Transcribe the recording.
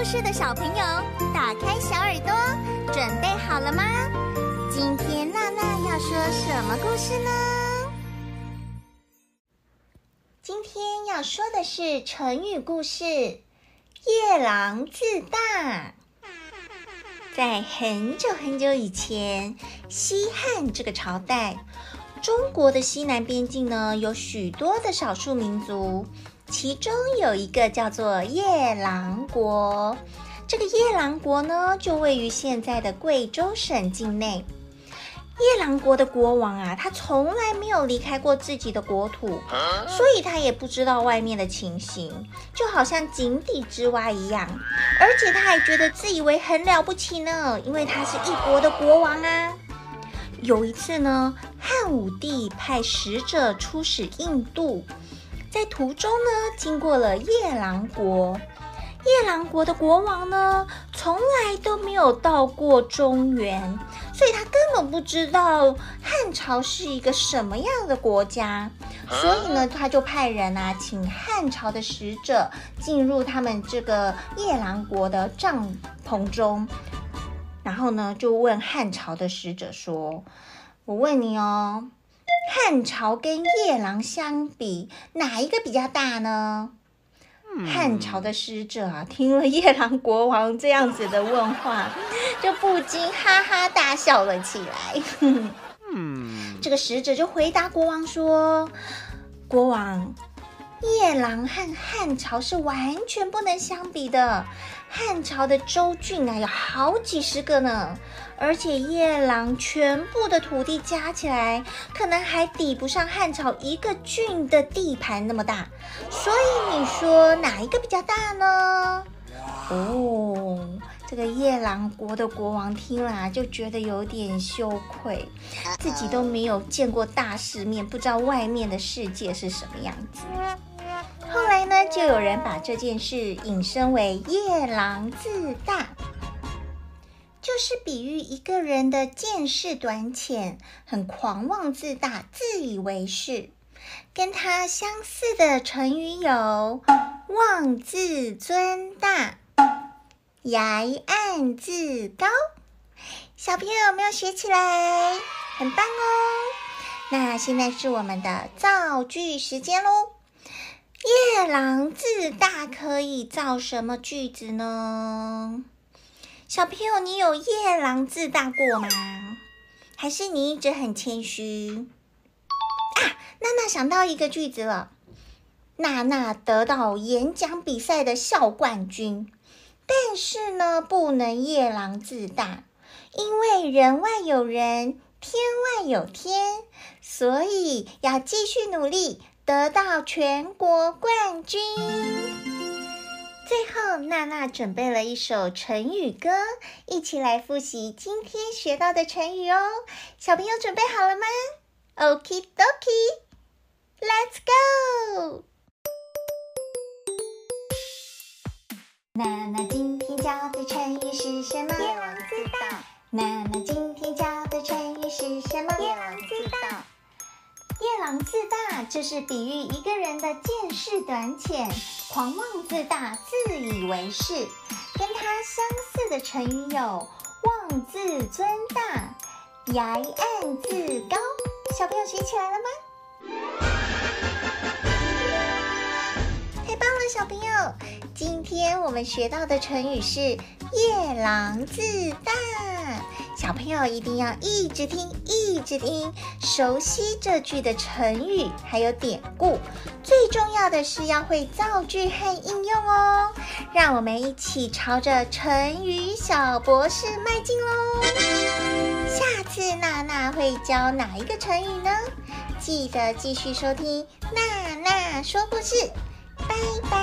故事的小朋友，打开小耳朵，准备好了吗？今天娜娜要说什么故事呢？今天要说的是成语故事“夜郎自大”。在很久很久以前，西汉这个朝代，中国的西南边境呢，有许多的少数民族，其中有一个叫做夜郎国。这个夜郎国呢，就位于现在的贵州省境内。夜郎国的国王啊，他从来没有离开过自己的国土，所以他也不知道外面的情形，就好像井底之蛙一样。而且他还觉得自以为很了不起呢，因为他是一国的国王啊。有一次呢，汉武帝派使者出使印度，在途中呢，经过了夜郎国。夜郎国的国王呢，从来都没有到过中原，所以他根本不知道汉朝是一个什么样的国家。所以呢，他就派人啊，请汉朝的使者进入他们这个夜郎国的帐篷中，然后呢，就问汉朝的使者说：“我问你哦，汉朝跟夜郎相比，哪一个比较大呢？”汉朝的使者啊，听了夜郎国王这样子的问话，就不禁哈哈大笑了起来。嗯，这个使者就回答国王说：“国王，夜郎和汉朝是完全不能相比的。汉朝的州郡啊，有好几十个呢。”而且夜郎全部的土地加起来，可能还抵不上汉朝一个郡的地盘那么大。所以你说哪一个比较大呢？哦，这个夜郎国的国王听了，就觉得有点羞愧，自己都没有见过大世面，不知道外面的世界是什么样子。后来呢，就有人把这件事引申为夜郎自大。就是比喻一个人的见识短浅，很狂妄自大，自以为是。跟他相似的成语有“妄自尊大”“崖岸自高”。小朋友有没有学起来？很棒哦！那现在是我们的造句时间喽。夜郎自大可以造什么句子呢？小朋友，你有夜郎自大过吗？还是你一直很谦虚？啊，娜娜想到一个句子了。娜娜得到演讲比赛的校冠军，但是呢，不能夜郎自大，因为人外有人，天外有天，所以要继续努力，得到全国冠军。最后，娜娜准备了一首成语歌，一起来复习今天学到的成语哦。小朋友准备好了吗？Okie dokie，Let's go！娜娜今天教的成语是什么？娜娜今天教的成语是什么？狼。自大，这是比喻一个人的见识短浅、狂妄自大、自以为是。跟他相似的成语有“妄自尊大”“崖岸自高”。小朋友学起来了吗？太棒了，小朋友！今天我们学到的成语是“夜郎自大”。小朋友一定要一直听，一直听，熟悉这句的成语还有典故。最重要的是要会造句和应用哦。让我们一起朝着成语小博士迈进喽！下次娜娜会教哪一个成语呢？记得继续收听娜娜说故事，拜拜！